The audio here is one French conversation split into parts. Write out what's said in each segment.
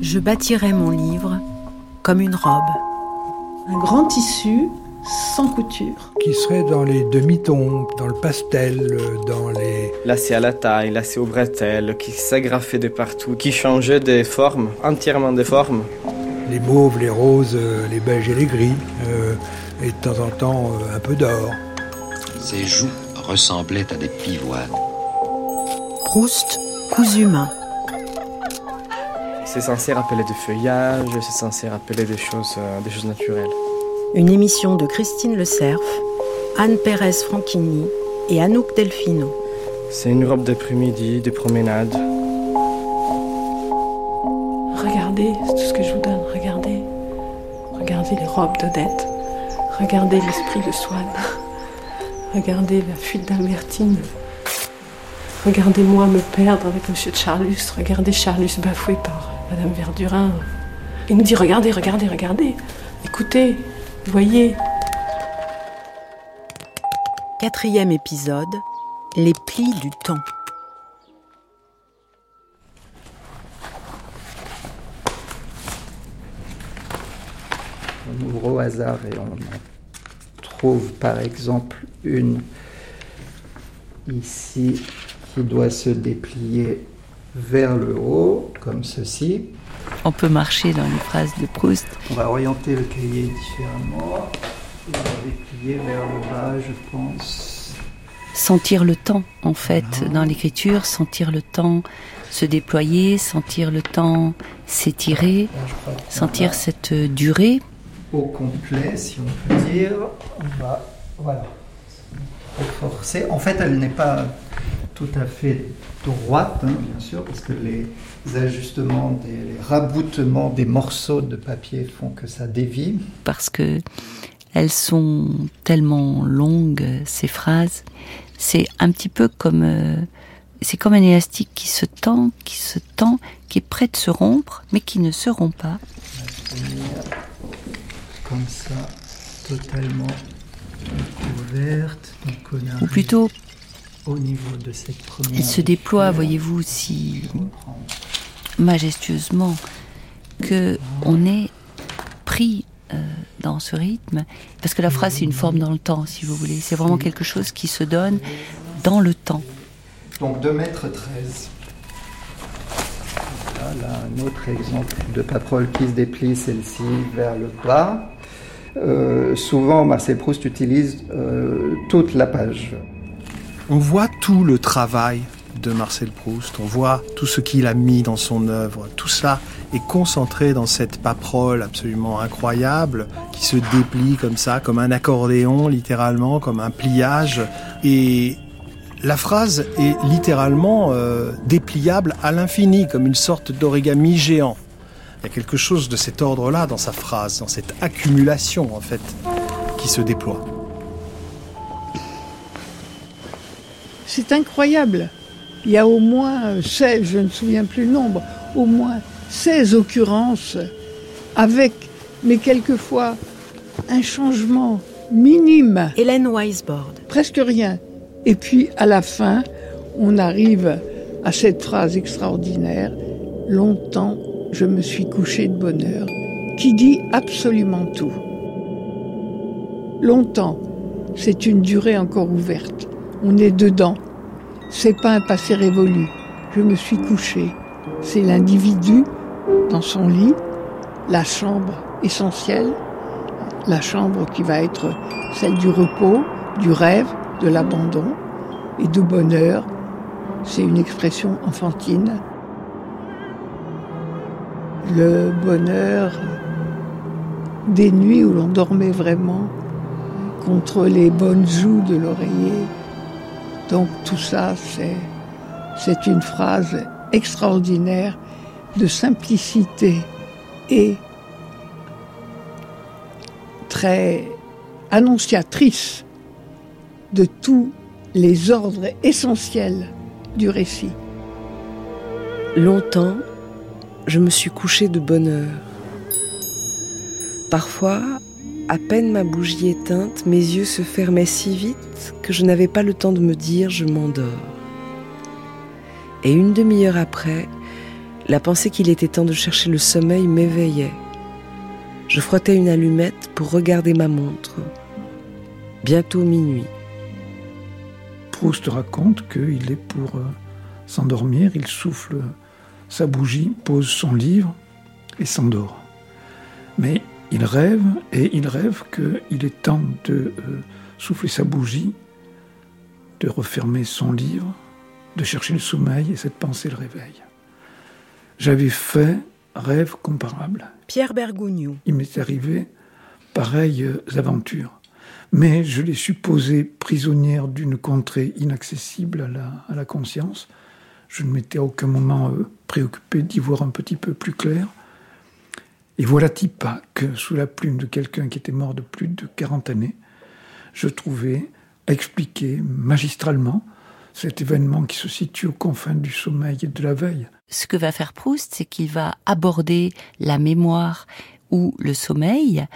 Je bâtirai mon livre comme une robe. Un grand tissu sans couture. Qui serait dans les demi-tons, dans le pastel, dans les... Lacé à la taille, lacé au bretelles, qui s'agrafait de partout, qui changeait des formes, entièrement des formes. Les mauves, les roses, les beiges et les gris, euh, et de temps en temps euh, un peu d'or. Ses joues ressemblaient à des pivoines. Proust, cousu main. C'est censé rappeler des feuillages, c'est censé rappeler des choses, des choses naturelles. Une émission de Christine Le Cerf, Anne Pérez Franchini et Anouk Delfino. C'est une robe d'après-midi, de promenade. Regardez, c'est tout ce que je vous donne, regardez. Regardez les robes d'Odette. Regardez l'esprit de Swann. Regardez la fuite d'Albertine. Regardez-moi me perdre avec Monsieur de Charlus. Regardez Charlus bafoué par Madame Verdurin. Il nous dit regardez, regardez, regardez. Écoutez, voyez. Quatrième épisode, les plis du temps. On ouvre au hasard et on trouve par exemple une ici qui doit se déplier vers le haut, comme ceci. On peut marcher dans les phrases de Proust. On va orienter le cahier différemment. On va déplier vers le bas, je pense. Sentir le temps, en fait, dans l'écriture, sentir le temps se déployer, sentir le temps s'étirer, sentir cette durée. Au complet, si on peut dire. On va, voilà. Forcer. En fait, elle n'est pas tout à fait droite, hein, bien sûr, parce que les ajustements, des, les raboutements des morceaux de papier font que ça dévie. Parce que elles sont tellement longues, ces phrases. C'est un petit peu comme, euh, c'est comme un élastique qui se tend, qui se tend, qui est prêt de se rompre, mais qui ne se rompt pas. Comme ça, totalement ouverte. Ou plutôt au niveau de cette première. Elle se déploie, voyez-vous, si majestueusement que on est pris euh, dans ce rythme, parce que la phrase c'est une forme dans le temps, si vous voulez. C'est vraiment quelque chose qui se donne dans le temps. Donc 2 mètres 13. Là, un autre exemple de paprole qui se déplie, celle-ci vers le bas. Euh, souvent, Marcel Proust utilise euh, toute la page. On voit tout le travail de Marcel Proust, on voit tout ce qu'il a mis dans son œuvre. Tout cela est concentré dans cette paprole absolument incroyable qui se déplie comme ça, comme un accordéon littéralement, comme un pliage. Et la phrase est littéralement euh, dépliable à l'infini, comme une sorte d'origami géant. Il y a quelque chose de cet ordre-là dans sa phrase, dans cette accumulation en fait, qui se déploie. C'est incroyable. Il y a au moins 16, je ne me souviens plus le nombre, au moins 16 occurrences avec, mais quelquefois, un changement minime. Hélène Weisbord. Presque rien. Et puis, à la fin, on arrive à cette phrase extraordinaire. Longtemps, je me suis couché de bonheur, qui dit absolument tout. Longtemps, c'est une durée encore ouverte. On est dedans. C'est pas un passé révolu. Je me suis couché. C'est l'individu dans son lit, la chambre essentielle, la chambre qui va être celle du repos, du rêve, de l'abandon et du bonheur. C'est une expression enfantine. Le bonheur des nuits où l'on dormait vraiment contre les bonnes joues de l'oreiller, donc tout ça, c'est, une phrase extraordinaire de simplicité et très annonciatrice de tous les ordres essentiels du récit. Longtemps, je me suis couché de bonne heure. Parfois, à peine ma bougie éteinte, mes yeux se fermaient si vite que je n'avais pas le temps de me dire je m'endors. Et une demi-heure après, la pensée qu'il était temps de chercher le sommeil m'éveillait. Je frottais une allumette pour regarder ma montre. Bientôt minuit. Proust raconte qu'il est pour euh, s'endormir, il souffle sa bougie, pose son livre et s'endort. Mais il rêve et il rêve qu'il est temps de euh, souffler sa bougie, de refermer son livre, de chercher le sommeil et cette pensée le réveille. J'avais fait rêve comparable. Pierre Bergougnou. Il m'est arrivé pareilles aventures, mais je les supposais prisonnières d'une contrée inaccessible à la, à la conscience. Je ne m'étais à aucun moment euh, préoccupé d'y voir un petit peu plus clair. Et voilà-t-il pas que sous la plume de quelqu'un qui était mort de plus de 40 années, je trouvais expliquer magistralement cet événement qui se situe aux confins du sommeil et de la veille. Ce que va faire Proust, c'est qu'il va aborder la mémoire ou le sommeil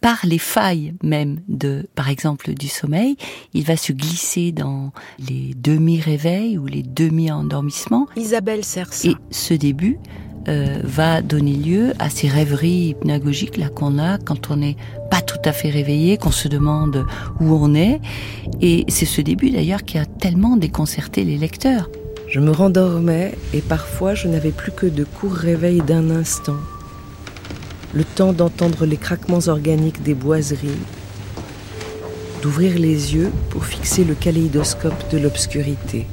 par les failles même de, par exemple, du sommeil. Il va se glisser dans les demi-réveils ou les demi-endormissements. Isabelle Sersa. Et ce début euh, va donner lieu à ces rêveries hypnagogiques là qu'on a quand on n'est pas tout à fait réveillé, qu'on se demande où on est. Et c'est ce début d'ailleurs qui a tellement déconcerté les lecteurs. Je me rendormais et parfois je n'avais plus que de courts réveils d'un instant. Le temps d'entendre les craquements organiques des boiseries, d'ouvrir les yeux pour fixer le kaléidoscope de l'obscurité.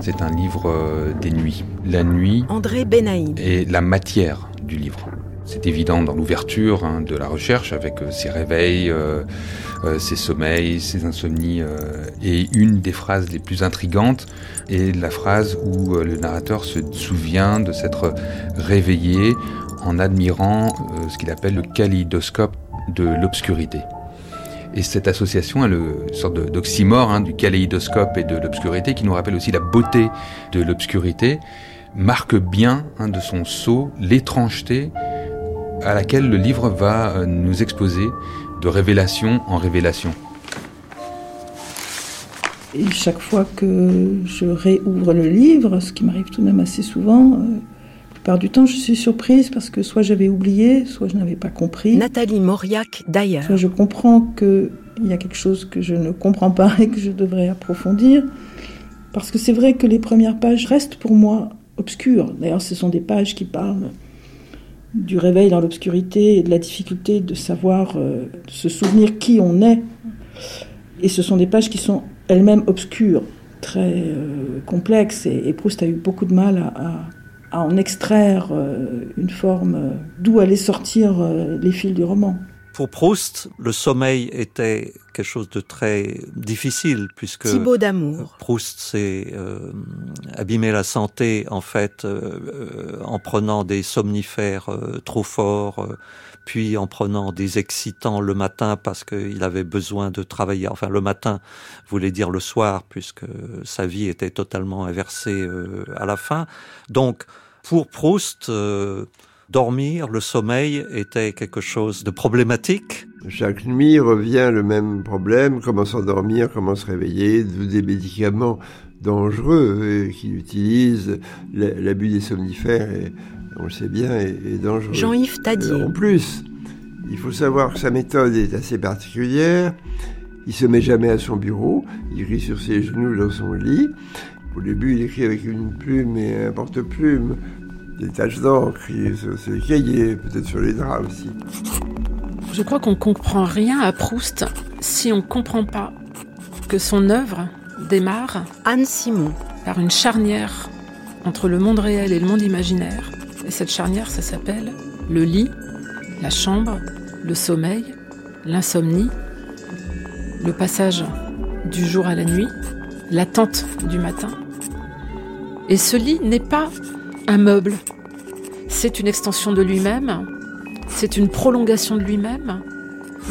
C'est un livre euh, des nuits. La nuit André Benaïm. la matière du livre. C'est évident dans l'ouverture hein, de la recherche avec euh, ses réveils, euh, euh, ses sommeils, ses insomnies. euh, et une des phrases les plus intrigantes est la phrase où le narrateur se souvient de s'être réveillé en admirant ce qu'il appelle le kaléidoscope de l'obscurité. Et cette association, elle, une sorte d'oxymore hein, du kaléidoscope et de l'obscurité, qui nous rappelle aussi la beauté de l'obscurité, marque bien hein, de son sceau l'étrangeté à laquelle le livre va euh, nous exposer de révélation en révélation. Et chaque fois que je réouvre le livre, ce qui m'arrive tout de même assez souvent, euh, plupart du temps, je suis surprise parce que soit j'avais oublié, soit je n'avais pas compris. Nathalie Mauriac d'ailleurs. Soit je comprends qu'il y a quelque chose que je ne comprends pas et que je devrais approfondir. Parce que c'est vrai que les premières pages restent pour moi obscures. D'ailleurs, ce sont des pages qui parlent du réveil dans l'obscurité et de la difficulté de savoir, euh, de se souvenir qui on est. Et ce sont des pages qui sont elles-mêmes obscures, très euh, complexes. Et, et Proust a eu beaucoup de mal à, à- à en extraire euh, une forme euh, d'où allaient sortir euh, les fils du roman. Pour Proust, le sommeil était quelque chose de très difficile puisque Thibaut d'amour. Proust s'est euh, abîmé la santé en fait euh, en prenant des somnifères euh, trop forts, euh, puis en prenant des excitants le matin parce qu'il avait besoin de travailler. Enfin, le matin voulait dire le soir puisque sa vie était totalement inversée euh, à la fin. Donc, pour Proust, euh, dormir, le sommeil était quelque chose de problématique. Chaque nuit revient le même problème, comment s'endormir, comment se réveiller, des médicaments dangereux euh, qu'il utilise. L'abus des somnifères, est, on le sait bien, est, est dangereux. Jean-Yves Tadier. Euh, En plus, il faut savoir que sa méthode est assez particulière. Il se met jamais à son bureau, il écrit sur ses genoux dans son lit. Au début, il écrit avec une plume et un porte-plume, des taches d'encre sur ses cahiers, peut-être sur les draps aussi. Je crois qu'on comprend rien à Proust si on comprend pas que son œuvre démarre Anne Simon par une charnière entre le monde réel et le monde imaginaire. Et cette charnière, ça s'appelle le lit, la chambre, le sommeil, l'insomnie, le passage du jour à la nuit, l'attente du matin. Et ce lit n'est pas un meuble, c'est une extension de lui-même, c'est une prolongation de lui-même,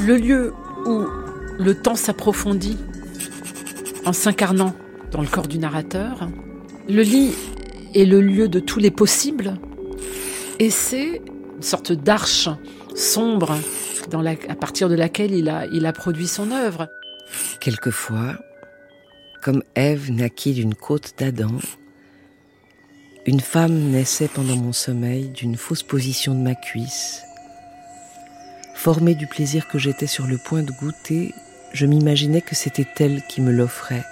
le lieu où le temps s'approfondit en s'incarnant dans le corps du narrateur. Le lit est le lieu de tous les possibles et c'est une sorte d'arche sombre à partir de laquelle il a, il a produit son œuvre. Quelquefois, comme Ève naquit d'une côte d'Adam, Une femme naissait pendant mon sommeil d'une fausse position de ma cuisse. Formée du plaisir que j'étais sur le point de goûter, je m'imaginais que c'était elle qui me l'offrait.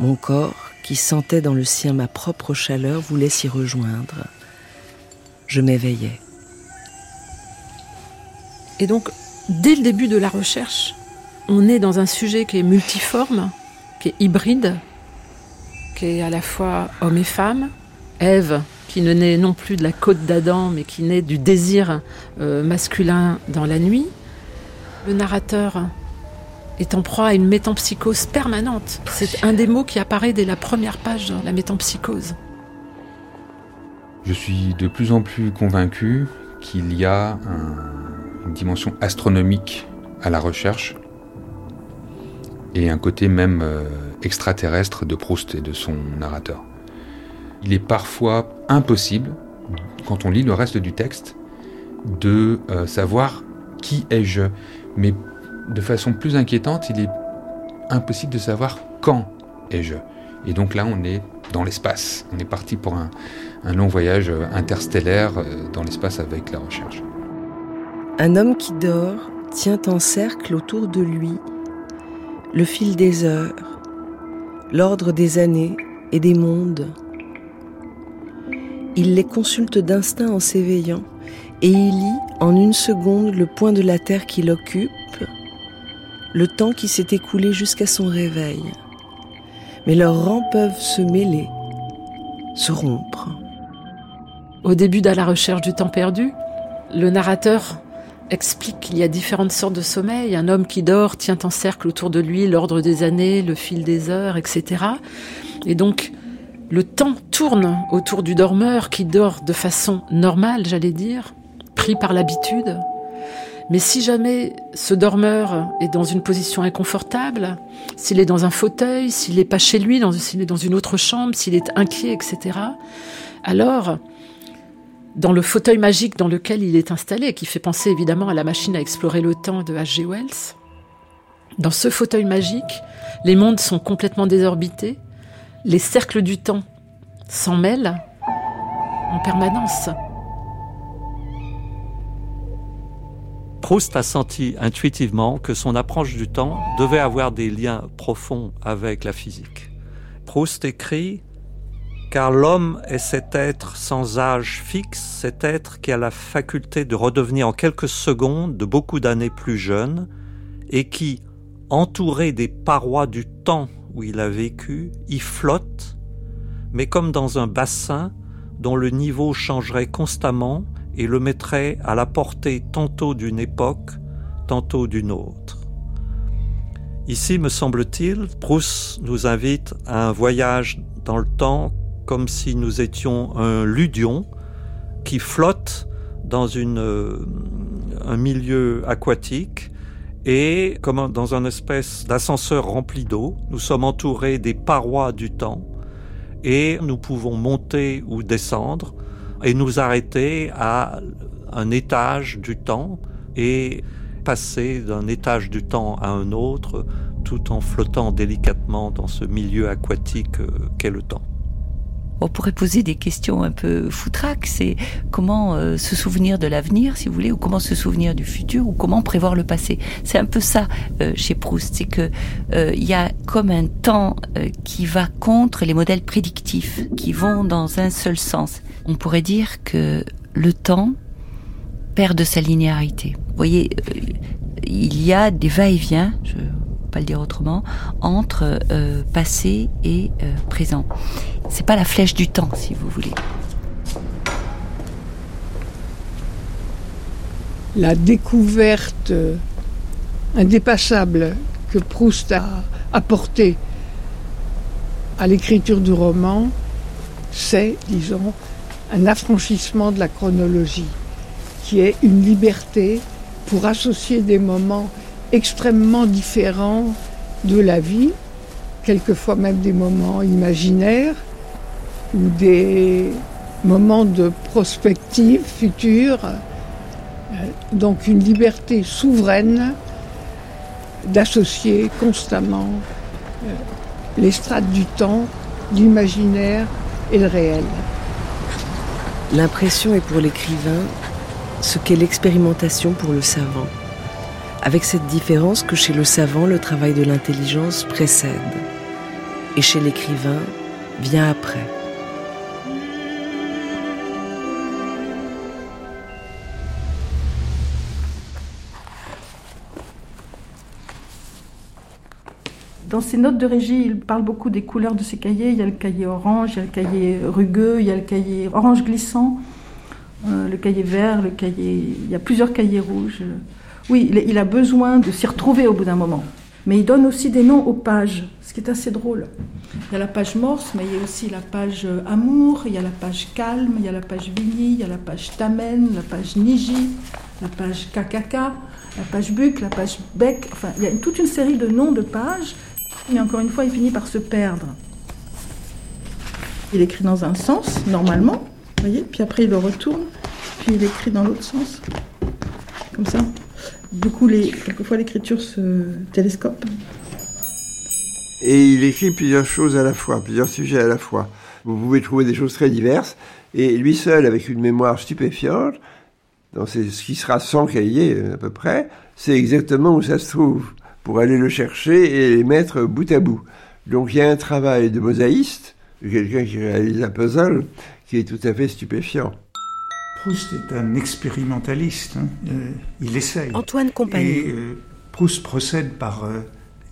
Mon corps, qui sentait dans le sien ma propre chaleur, voulait s'y rejoindre. Je m'éveillais. Et donc, dès le début de la recherche, on est dans un sujet qui est multiforme, qui est hybride, qui est à la fois homme et femme, Ève, qui ne naît non plus de la côte d'Adam, mais qui naît du désir euh, masculin dans la nuit. Le narrateur est en proie à une métampsychose permanente. C'est un des mots qui apparaît dès la première page la métampsychose. Je suis de plus en plus convaincu qu'il y a une dimension astronomique à la recherche et un côté même euh, extraterrestre de Proust et de son narrateur. Il est parfois impossible, quand on lit le reste du texte, de euh, savoir qui ai-je. Mais de façon plus inquiétante, il est impossible de savoir quand ai-je. Et donc là, on est dans l'espace. On est parti pour un, un long voyage euh, interstellaire dans l'espace avec la recherche. Un homme qui dort tient en cercle autour de lui le fil des heures, l'ordre des années et des mondes. Il les consulte d'instinct en s'éveillant et il lit en une seconde le point de la terre qu'il occupe, le temps qui s'est écoulé jusqu'à son réveil. Mais leurs rangs peuvent se mêler, se rompre. Au début de la recherche du temps perdu, le narrateur explique qu'il y a différentes sortes de sommeil. Un homme qui dort tient en cercle autour de lui l'ordre des années, le fil des heures, etc. Et donc, le temps tourne autour du dormeur qui dort de façon normale, j'allais dire, pris par l'habitude. Mais si jamais ce dormeur est dans une position inconfortable, s'il est dans un fauteuil, s'il n'est pas chez lui, s'il est dans une autre chambre, s'il est inquiet, etc., alors dans le fauteuil magique dans lequel il est installé, qui fait penser évidemment à la machine à explorer le temps de H.G. Wells. Dans ce fauteuil magique, les mondes sont complètement désorbités, les cercles du temps s'en mêlent en permanence. Proust a senti intuitivement que son approche du temps devait avoir des liens profonds avec la physique. Proust écrit car l'homme est cet être sans âge fixe, cet être qui a la faculté de redevenir en quelques secondes de beaucoup d'années plus jeune, et qui, entouré des parois du temps où il a vécu, y flotte, mais comme dans un bassin dont le niveau changerait constamment et le mettrait à la portée tantôt d'une époque, tantôt d'une autre. Ici, me semble-t-il, Proust nous invite à un voyage dans le temps comme si nous étions un ludion qui flotte dans euh, un milieu aquatique et comme dans un espèce d'ascenseur rempli d'eau, nous sommes entourés des parois du temps et nous pouvons monter ou descendre et nous arrêter à un étage du temps et passer d'un étage du temps à un autre tout en flottant délicatement dans ce milieu aquatique euh, qu'est le temps on pourrait poser des questions un peu foutraques. C'est comment euh, se souvenir de l'avenir, si vous voulez, ou comment se souvenir du futur, ou comment prévoir le passé. C'est un peu ça euh, chez Proust, c'est que euh, il y a comme un temps qui va contre les modèles prédictifs, qui vont dans un seul sens. On pourrait dire que le temps perd de sa linéarité. Vous voyez, il y a des va-et-vient. Pas le dire autrement, entre passé et présent. C'est pas la flèche du temps, si vous voulez. La découverte indépassable que Proust a apportée à l'écriture du roman, c'est, disons, un affranchissement de la chronologie, qui est une liberté pour associer des moments extrêmement différents de la vie, quelquefois même des moments imaginaires, ou des moments de prospective future, euh, donc une liberté souveraine d'associer constamment euh, les strates du temps, l'imaginaire et le réel. L'impression est pour l'écrivain ce qu'est l'expérimentation pour le savant, avec cette différence que chez le savant, le travail de l'intelligence précède, et chez l'écrivain vient après. Dans ses notes de régie, il parle beaucoup des couleurs de ses cahiers. Il y a le cahier orange, il y a le cahier rugueux, il y a le cahier orange glissant, euh, le cahier vert, le cahier. Il y a plusieurs cahiers rouges. Oui, il a besoin de s'y retrouver au bout d'un moment. Mais il donne aussi des noms aux pages, ce qui est assez drôle. Il y a la page morse, mais il y a aussi la page amour, il y a la page calme, il y a la page vini, il y a la page tamen, la page niji, la page kakaka, la page buc, la page bec. Enfin, il y a toute une série de noms de pages mais encore une fois, il finit par se perdre. Il écrit dans un sens, normalement, voyez, puis après il le retourne, puis il écrit dans l'autre sens, comme ça. Du coup, les, quelquefois l'écriture se télescope. Et il écrit plusieurs choses à la fois, plusieurs sujets à la fois. Vous pouvez trouver des choses très diverses, et lui seul, avec une mémoire stupéfiante, dans ce qui sera sans cahier à peu près, c'est exactement où ça se trouve pour aller le chercher et les mettre bout à bout. Donc il y a un travail de mosaïste, quelqu'un qui réalise un puzzle, qui est tout à fait stupéfiant. Proust est un expérimentaliste, hein. euh, il essaye. Antoine Compagnie. Et euh, Proust procède par euh,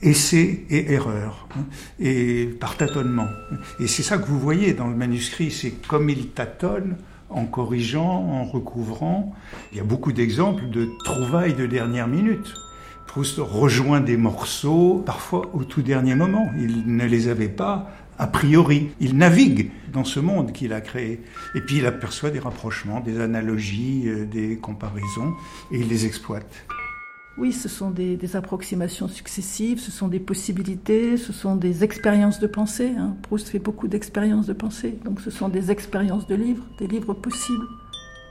essai et erreur, hein, et par tâtonnement. Et c'est ça que vous voyez dans le manuscrit, c'est comme il tâtonne, en corrigeant, en recouvrant. Il y a beaucoup d'exemples de trouvailles de dernière minute. Proust rejoint des morceaux, parfois au tout dernier moment. Il ne les avait pas a priori. Il navigue dans ce monde qu'il a créé. Et puis il aperçoit des rapprochements, des analogies, euh, des comparaisons, et il les exploite. Oui, ce sont des, approximations successives, ce sont des possibilités, ce sont des expériences de pensée. Hein. Proust fait beaucoup d'expériences de pensée, donc ce sont des expériences de livres, des livres possibles.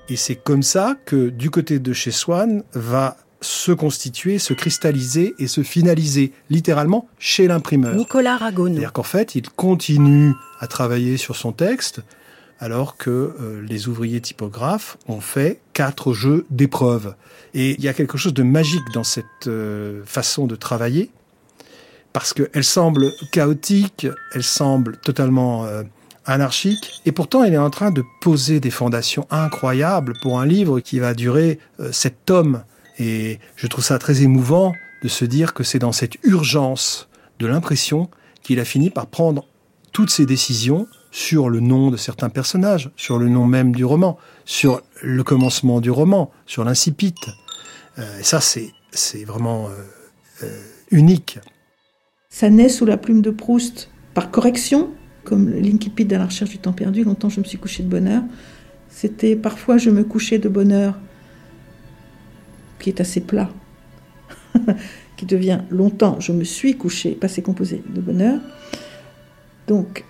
Et c'est comme ça que du côté de chez Swann va se constituer, se cristalliser et se finaliser littéralement chez l'imprimeur. Nicolas Ragono. C'est-à-dire qu'en fait, il continue à travailler sur son texte alors que euh, les ouvriers typographes ont fait quatre jeux d'épreuves. Et il y a quelque chose de magique dans cette euh, façon de travailler parce qu'elle semble chaotique, elle semble totalement euh, anarchique, et pourtant elle est en train de poser des fondations incroyables pour un livre qui va durer sept tomes. Et je trouve ça très émouvant de se dire que c'est dans cette urgence de l'impression qu'il a fini par prendre toutes ses décisions sur le nom de certains personnages, sur le nom même du roman, sur le commencement du roman, sur l'incipit. Euh, ça, c'est, vraiment euh, euh, unique. Ça naît sous la plume de Proust par correction, comme l'incipit dans la recherche du temps perdu. Longtemps, je me suis couché de bonheur. C'était parfois je me couchais de bonheur qui est assez plat, qui devient longtemps, je me suis couché, passé composé de bonheur. Donc,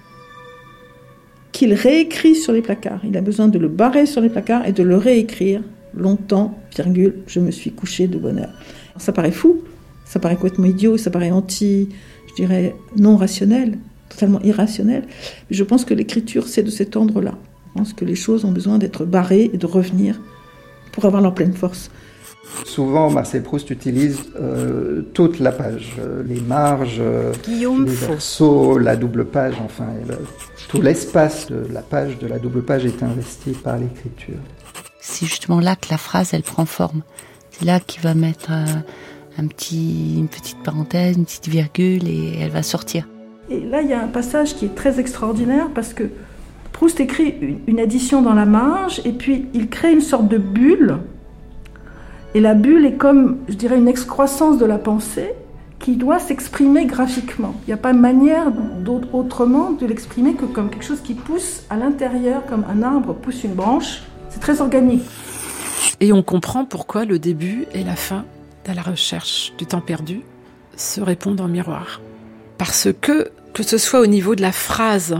qu'il réécrit sur les placards. Il a besoin de le barrer sur les placards et de le réécrire longtemps, virgule, je me suis couché de bonheur. ça paraît fou, ça paraît complètement idiot, ça paraît anti, je dirais, non rationnel, totalement irrationnel. Mais je pense que l'écriture, c'est de cet ordre-là. Je pense que les choses ont besoin d'être barrées et de revenir pour avoir leur pleine force. Souvent, Marcel Proust utilise euh, toute la page, euh, les marges, euh, les versos, la double page, enfin, tout l'espace de la page, de la double page est investi par l'écriture. C'est justement là que la phrase, elle prend forme. C'est là qu'il va mettre un petit, une petite parenthèse, une petite virgule, et elle va sortir. Et là, il y a un passage qui est très extraordinaire parce que Proust écrit une addition dans la marge, et puis il crée une sorte de bulle et la bulle est comme, je dirais, une excroissance de la pensée qui doit s'exprimer graphiquement. Il n'y a pas manière autrement de l'exprimer que comme quelque chose qui pousse à l'intérieur, comme un arbre pousse une branche. C'est très organique. Et on comprend pourquoi le début et la fin de la recherche du temps perdu se répondent en miroir. Parce que, que ce soit au niveau de la phrase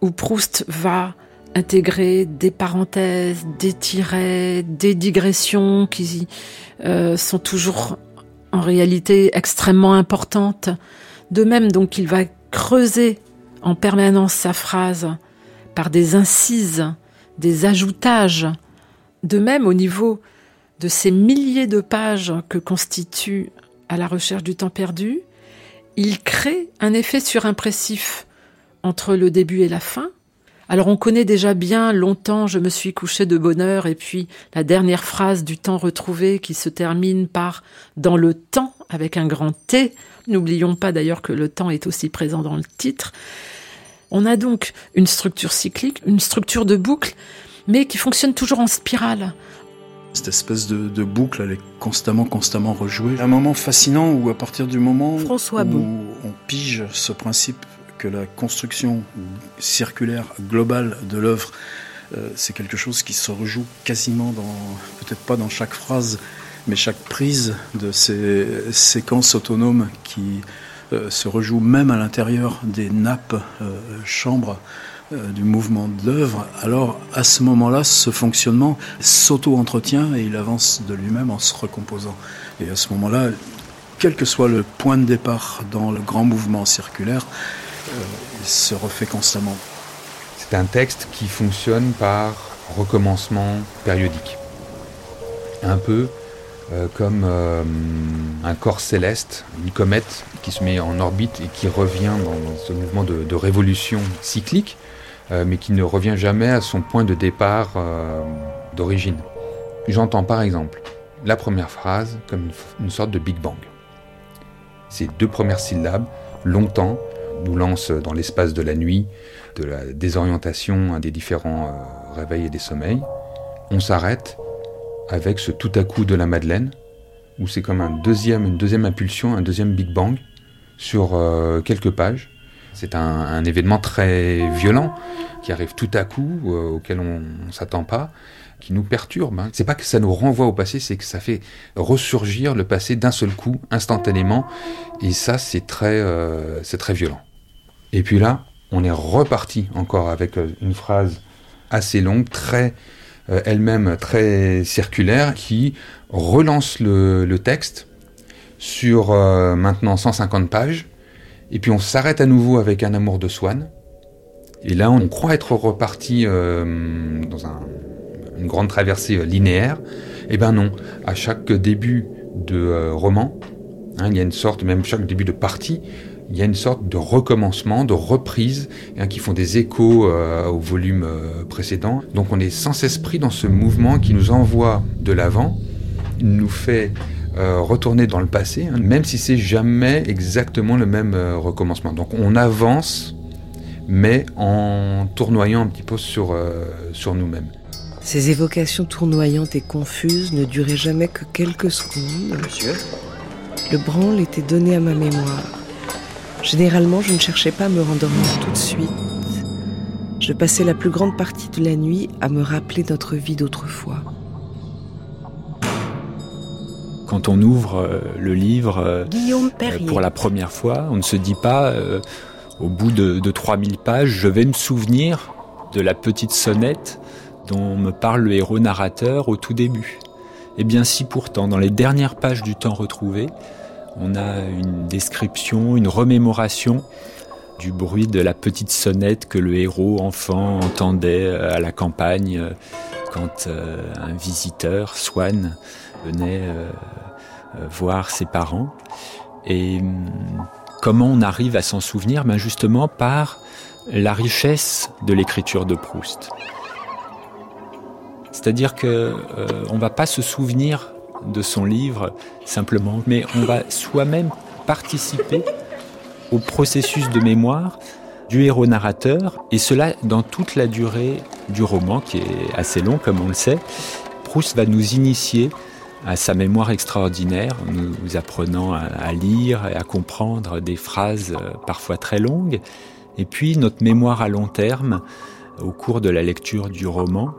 où Proust va intégrer des parenthèses, des tirets, des digressions qui euh, sont toujours en réalité extrêmement importantes. De même, donc, il va creuser en permanence sa phrase par des incises des ajoutages. De même, au niveau de ces milliers de pages que constitue à la recherche du temps perdu, il crée un effet surimpressif entre le début et la fin. Alors on connaît déjà bien longtemps je me suis couché de bonheur et puis la dernière phrase du temps retrouvé qui se termine par dans le temps avec un grand T. N'oublions pas d'ailleurs que le temps est aussi présent dans le titre. On a donc une structure cyclique, une structure de boucle, mais qui fonctionne toujours en spirale. Cette espèce de, boucle, elle est constamment, constamment rejouée. Un moment fascinant où, à partir du moment où on pige ce principe que la construction circulaire globale de l'œuvre, euh, c'est quelque chose qui se rejoue quasiment dans, peut-être pas dans chaque phrase, mais chaque prise de ces séquences autonomes qui euh, se rejouent même à l'intérieur des nappes euh, chambres du mouvement de l'œuvre, alors à ce moment-là, ce fonctionnement s'auto-entretient et il avance de lui-même en se recomposant. Et à ce moment-là, quel que soit le point de départ dans le grand mouvement circulaire, se refait constamment. C'est un texte qui fonctionne par recommencement périodique. Un peu euh, comme un corps céleste, une comète qui se met en orbite et qui revient dans ce mouvement de révolution cyclique. Euh, mais qui ne revient jamais à son point de départ euh, d'origine. J'entends par exemple la première phrase comme une, sorte de Big Bang. Ces deux premières syllabes, longtemps, nous lancent dans l'espace de la nuit, de la désorientation des différents euh, réveils et des sommeils. On s'arrête avec ce tout à coup de la Madeleine, où c'est comme un deuxième, une deuxième impulsion, un deuxième Big Bang sur quelques pages. C'est un, événement très violent qui arrive tout à coup, euh, auquel on ne s'attend pas, qui nous perturbe. Hein. C'est pas que ça nous renvoie au passé, c'est que ça fait ressurgir le passé d'un seul coup, instantanément. Et ça, c'est très, euh, c'est très violent. Et puis là, on est reparti encore avec euh, une phrase assez longue, très elle-même très circulaire, qui relance le, texte sur maintenant 150 pages et puis on s'arrête à nouveau avec un amour de Swann. Et là, on croit être reparti euh, dans une grande traversée euh, linéaire. Eh ben non, à chaque début de euh, roman, hein, il y a une sorte, même chaque début de partie, il y a une sorte de recommencement, de reprise, hein, qui font des échos au volume précédent. Donc on est sans esprit dans ce mouvement qui nous envoie de l'avant, nous fait euh, retourner dans le passé, hein, même si c'est jamais exactement le même euh, recommencement. Donc on avance, mais en tournoyant un petit peu sur, euh, sur nous-mêmes. Ces évocations tournoyantes et confuses ne duraient jamais que quelques secondes. Monsieur? Le branle était donné à ma mémoire. Généralement, je ne cherchais pas à me rendormir tout de suite. Je passais la plus grande partie de la nuit à me rappeler notre vie d'autrefois quand on ouvre euh, le livre euh, pour la première fois, on ne se dit pas, euh, au bout de, de 3000 pages, je vais me souvenir de la petite sonnette dont me parle le héros narrateur au tout début. Eh bien si pourtant, dans les dernières pages du temps retrouvé, on a une description, une remémoration du bruit de la petite sonnette que le héros enfant entendait à la campagne quand un visiteur, Swann, venait euh, voir ses parents. Et hum, comment on arrive à s'en souvenir? Ben Justement par la richesse de l'écriture de Proust. C'est-à-dire que euh, on va pas se souvenir de son livre simplement, mais on va soi-même participer au processus de mémoire du héros narrateur, et cela dans toute la durée du roman, qui est assez long comme on le sait. Proust va nous initier à sa mémoire extraordinaire, nous apprenant à, lire et à comprendre des phrases euh, parfois très longues, et puis notre mémoire à long terme au cours de la lecture du roman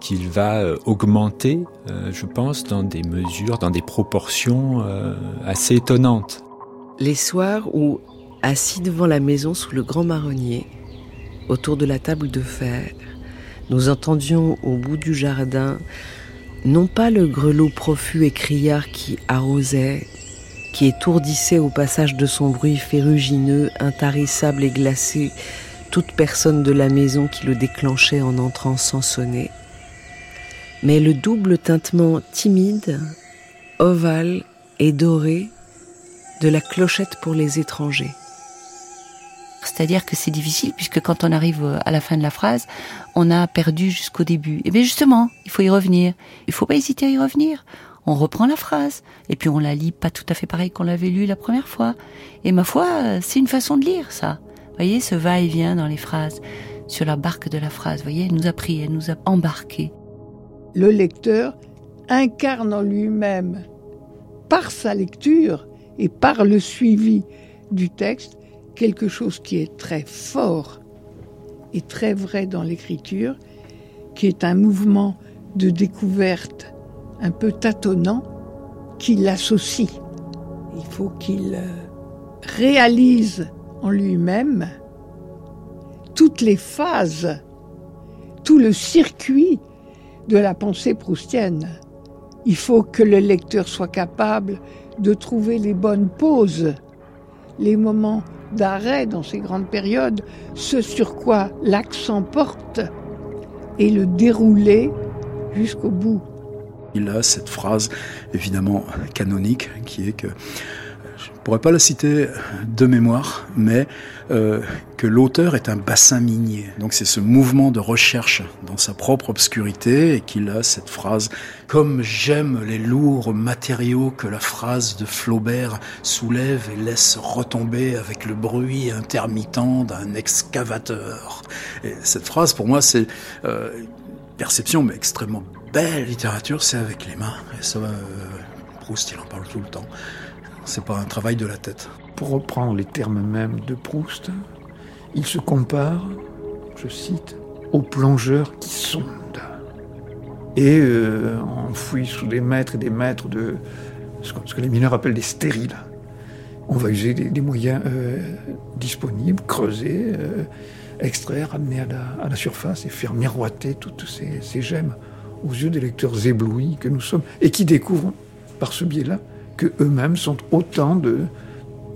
qu'il va euh, augmenter, euh, je pense, dans des mesures, dans des proportions assez étonnantes. Les soirs où, assis devant la maison sous le grand marronnier, autour de la table de fer, nous entendions au bout du jardin non pas le grelot profus et criard qui arrosait, qui étourdissait au passage de son bruit ferrugineux, intarissable et glacé, toute personne de la maison qui le déclenchait en entrant sans sonner, mais le double tintement timide, ovale et doré de la clochette pour les étrangers. C'est-à-dire que c'est difficile puisque quand on arrive à la fin de la phrase, on a perdu jusqu'au début. Et eh bien justement, il faut y revenir. Il faut pas hésiter à y revenir. On reprend la phrase et puis on la lit pas tout à fait pareil qu'on l'avait lu la première fois. Et ma foi, c'est une façon de lire ça. Vous voyez ce va-et-vient dans les phrases, sur la barque de la phrase. Vous voyez, elle nous a pris, elle nous a embarqués. Le lecteur incarne en lui-même, par sa lecture et par le suivi du texte, quelque chose qui est très fort et très vrai dans l'écriture, qui est un mouvement de découverte un peu tâtonnant qui l'associe. Il faut qu'il euh, réalise en lui-même toutes les phases, tout le circuit de la pensée proustienne. Il faut que le lecteur soit capable de trouver les bonnes pauses, les moments d'arrêt dans ces grandes périodes, ce sur quoi l'accent porte, et le dérouler jusqu'au bout. Il a cette phrase évidemment canonique qui est que pourrais pas la citer de mémoire, mais euh, que l'auteur est un bassin minier. Donc c'est ce mouvement de recherche dans sa propre obscurité et qu'il a cette phrase Comme j'aime les lourds matériaux que la phrase de Flaubert soulève et laisse retomber avec le bruit intermittent d'un excavateur. Et cette phrase, pour moi, c'est euh, perception, mais extrêmement belle littérature, c'est avec les mains. Et ça, euh, Proust, il en parle tout le temps. C'est pas un travail de la tête. Pour reprendre les termes mêmes de Proust, il se compare, je cite, aux plongeurs qui sondent et euh, enfouis sous des mètres et des mètres de ce que, les mineurs appellent des stériles. On va user des, moyens euh, disponibles, creuser, euh, extraire, amener à la, surface et faire miroiter toutes ces, ces gemmes aux yeux des lecteurs éblouis que nous sommes et qui découvrent par ce biais-là que eux-mêmes sont autant de,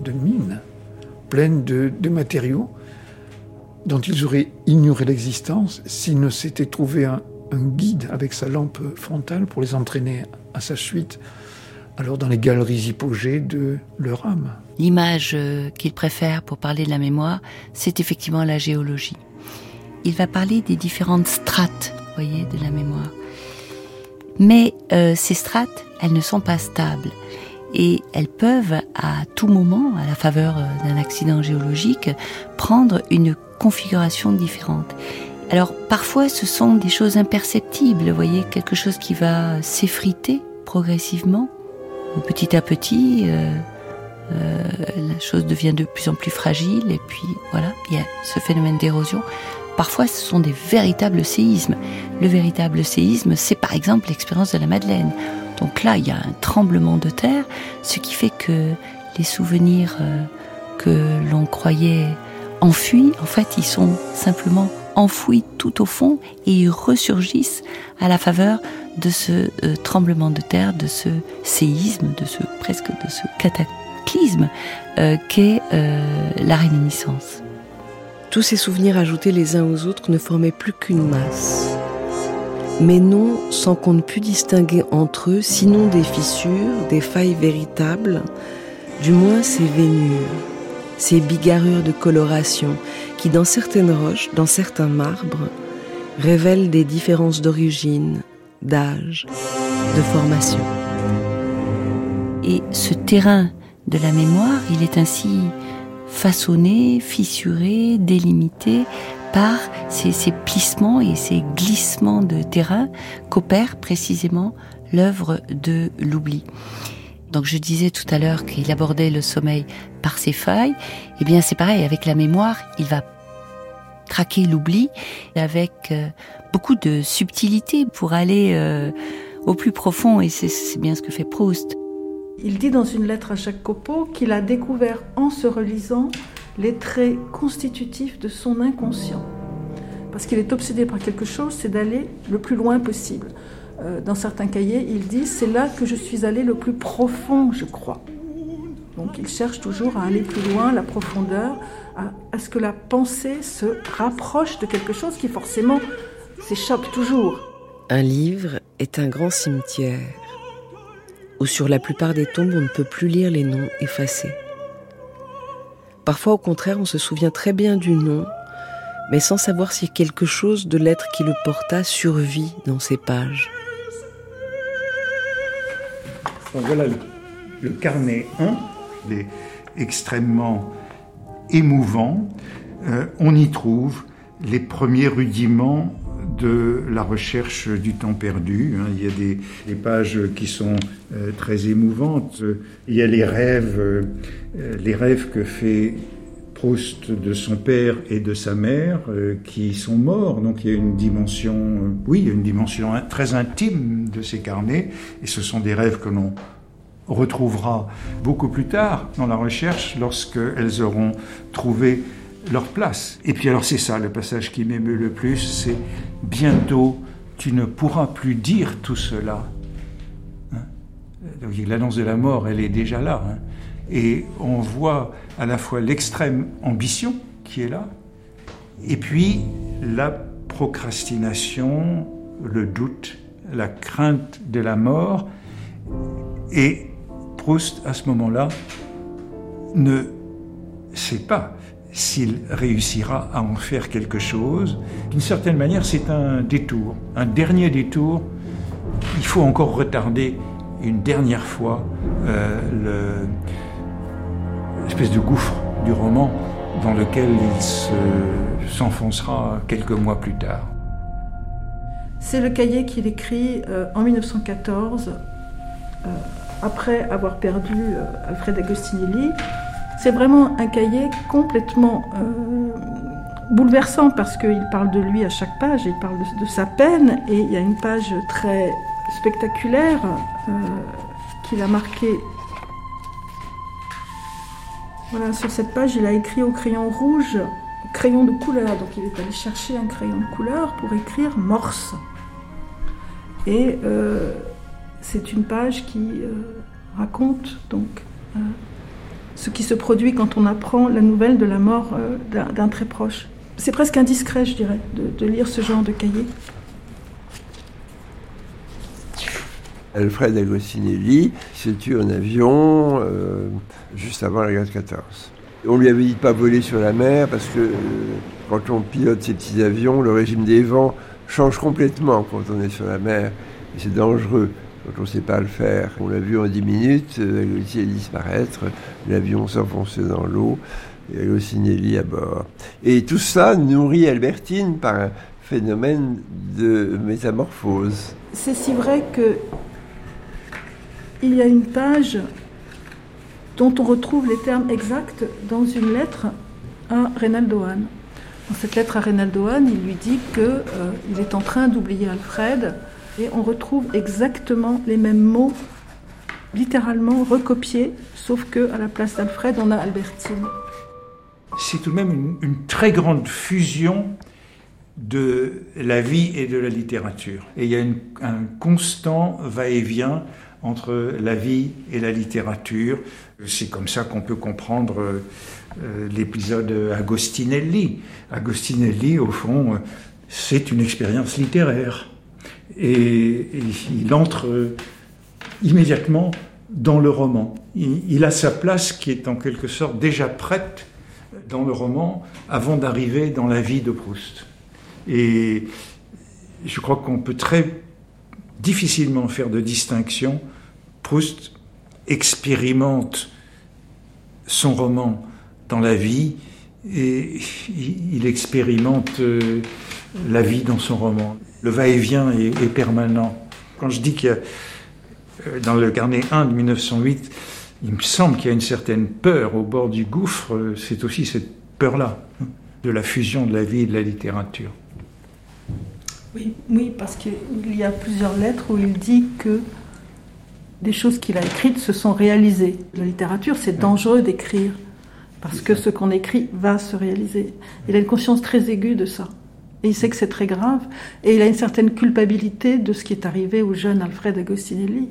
de mines pleines de, de, matériaux dont ils auraient ignoré l'existence s'ils ne s'étaient trouvé un, guide avec sa lampe frontale pour les entraîner à sa suite, alors dans les galeries hypogées de leur âme. L'image euh, qu'il préfère pour parler de la mémoire, c'est effectivement la géologie. Il va parler des différentes strates, voyez, de la mémoire. Mais euh, ces strates, elles ne sont pas stables et elles peuvent à tout moment, à la faveur euh, d'un accident géologique, prendre une configuration différente. Alors parfois ce sont des choses imperceptibles, vous voyez, quelque chose qui va s'effriter progressivement, petit à petit, euh, euh, la chose devient de plus en plus fragile, et puis voilà, il y a ce phénomène d'érosion. Parfois, ce sont des véritables séismes. Le véritable séisme, c'est par exemple l'expérience de la Madeleine. Donc là, il y a un tremblement de terre, ce qui fait que les souvenirs euh, que l'on croyait enfuis, en fait, ils sont simplement enfouis tout au fond et ils ressurgissent à la faveur de ce euh, tremblement de terre, de ce séisme, de ce presque de ce cataclysme euh, qu'est la réminiscence. Tous ces souvenirs ajoutés les uns aux autres ne formaient plus qu'une masse. Mais non sans qu'on ne pût distinguer entre eux, sinon des fissures, des failles véritables, du moins ces vénures, ces bigarrures de coloration qui, dans certaines roches, dans certains marbres, révèlent des différences d'origine, d'âge, de formation. Et ce terrain de la mémoire, il est ainsi façonné, fissuré, délimité par ces, plissements et ces glissements de terrain qu'opère précisément l'œuvre de l'oubli. Donc je disais tout à l'heure qu'il abordait le sommeil par ses failles. Eh bien c'est pareil avec la mémoire, il va traquer l'oubli avec euh, beaucoup de subtilité pour aller euh, au plus profond et c'est bien ce que fait Proust. Il dit dans une lettre à Jacques Copeau qu'il a découvert en se relisant les traits constitutifs de son inconscient. Parce qu'il est obsédé par quelque chose, c'est d'aller le plus loin possible. Euh, dans certains cahiers, il dit c'est là que je suis allé le plus profond, je crois. Donc il cherche toujours à aller plus loin, la profondeur, à, ce que la pensée se rapproche de quelque chose qui forcément s'échappe toujours. Un livre est un grand cimetière où sur la plupart des tombes on ne peut plus lire les noms effacés. Parfois au contraire on se souvient très bien du nom, mais sans savoir si quelque chose de l'être qui le porta survit dans ces pages. voilà le, carnet 1, il est extrêmement émouvant. Euh, on y trouve les premiers rudiments de la recherche du temps perdu. Hein. Il y a des, pages qui sont euh, très émouvantes. Il y a les rêves, euh, les rêves que fait Proust de son père et de sa mère qui sont morts. Donc il y a une dimension, oui, il y a une dimension très intime de ces carnets. Et ce sont des rêves que l'on retrouvera beaucoup plus tard dans la recherche lorsqu'elles auront trouvé leur place. Et puis alors c'est ça le passage qui m'émeut le plus, c'est bientôt tu ne pourras plus dire tout cela. Hein? L'annonce de la mort, elle est déjà là. Hein. et on voit à la fois l'extrême ambition qui est là, et puis la procrastination, le doute, la crainte de la mort, et Proust, à ce moment-là, ne sait pas s'il réussira à en faire quelque chose. D'une certaine manière, c'est un détour, un dernier détour. Il faut encore retarder une dernière fois euh, l'espèce de gouffre du roman dans lequel il s'enfoncera quelques mois plus tard. C'est le cahier qu'il écrit euh, en 1914 après avoir perdu euh, Alfred Agostinelli. C'est vraiment un cahier complètement euh, bouleversant parce qu'il parle de lui à chaque page, il parle de, sa peine et il y a une page très spectaculaire euh, qu'il a marquée. Voilà, sur cette page, il a écrit au crayon rouge, crayon de couleur. Donc il est allé chercher un crayon de couleur pour écrire Morse. Et c'est une page qui euh, raconte donc euh, ce qui se produit quand on apprend la nouvelle de la mort euh, d'un très proche. C'est presque indiscret, je dirais, de, lire ce genre de cahier. Alfred Agostinelli se tue en avion juste avant la guerre de 14. On lui avait dit de pas voler sur la mer parce que quand on pilote ces petits avions, le régime des vents change complètement quand on est sur la mer c'est dangereux quand on ne sait pas le faire. On l'a vu en 10 minutes, euh, a disparaître, l'avion s'enfoncer dans l'eau, et Agostinelli à bord. Et tout ça nourrit Albertine par un phénomène de métamorphose. C'est si vrai que il y a une page dont on retrouve les termes exacts dans une lettre à Reynaldo Hahn. Dans cette lettre à Reynaldo Hahn, il lui dit qu'il euh, est en train d'oublier Alfred, et on retrouve exactement les mêmes mots, littéralement recopiés, sauf que à la place d'Alfred, on a Albertine. C'est tout de même une, très grande fusion de la vie et de la littérature. Et il y a un constant va-et-vient entre la vie et la littérature. C'est comme ça qu'on peut comprendre euh, l'épisode Agostinelli. Agostinelli, au fond, c'est une expérience littéraire et, il entre euh, immédiatement dans le roman. Il, a sa place qui est en quelque sorte déjà prête dans le roman avant d'arriver dans la vie de Proust. Et je crois qu'on peut très difficilement faire de distinction. Proust expérimente son roman dans la vie et il expérimente euh, la vie dans son roman le va-et-vient est, permanent. Quand je dis qu'il y a, dans le carnet 1 de 1908, il me semble qu'il y a une certaine peur au bord du gouffre, euh, c'est aussi cette peur-là, hein, de la fusion de la vie et de la littérature. Oui, oui parce qu'il y a plusieurs lettres où il dit que des choses qu'il a écrites se sont réalisées. La littérature, c'est dangereux d'écrire, parce que ce qu'on écrit va se réaliser. Il a une conscience très aiguë de ça. Et il sait que c'est très grave. Et il a une certaine culpabilité de ce qui est arrivé au jeune Alfred Agostinelli.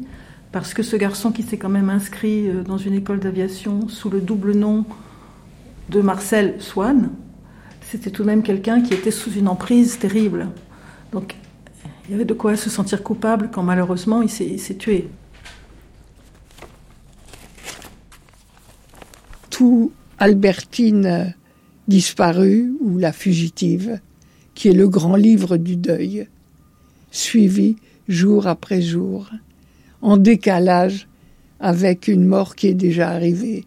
parce que ce garçon qui s'est quand même inscrit euh, dans une école d'aviation sous le double nom de Marcel Swann, c'était tout de même quelqu'un qui était sous une emprise terrible. Donc il y avait de quoi se sentir coupable quand malheureusement il s'est tué. Tout Albertine disparue ou La fugitive, qui est le grand livre du deuil, suivi jour après jour, en décalage avec une mort qui est déjà arrivée.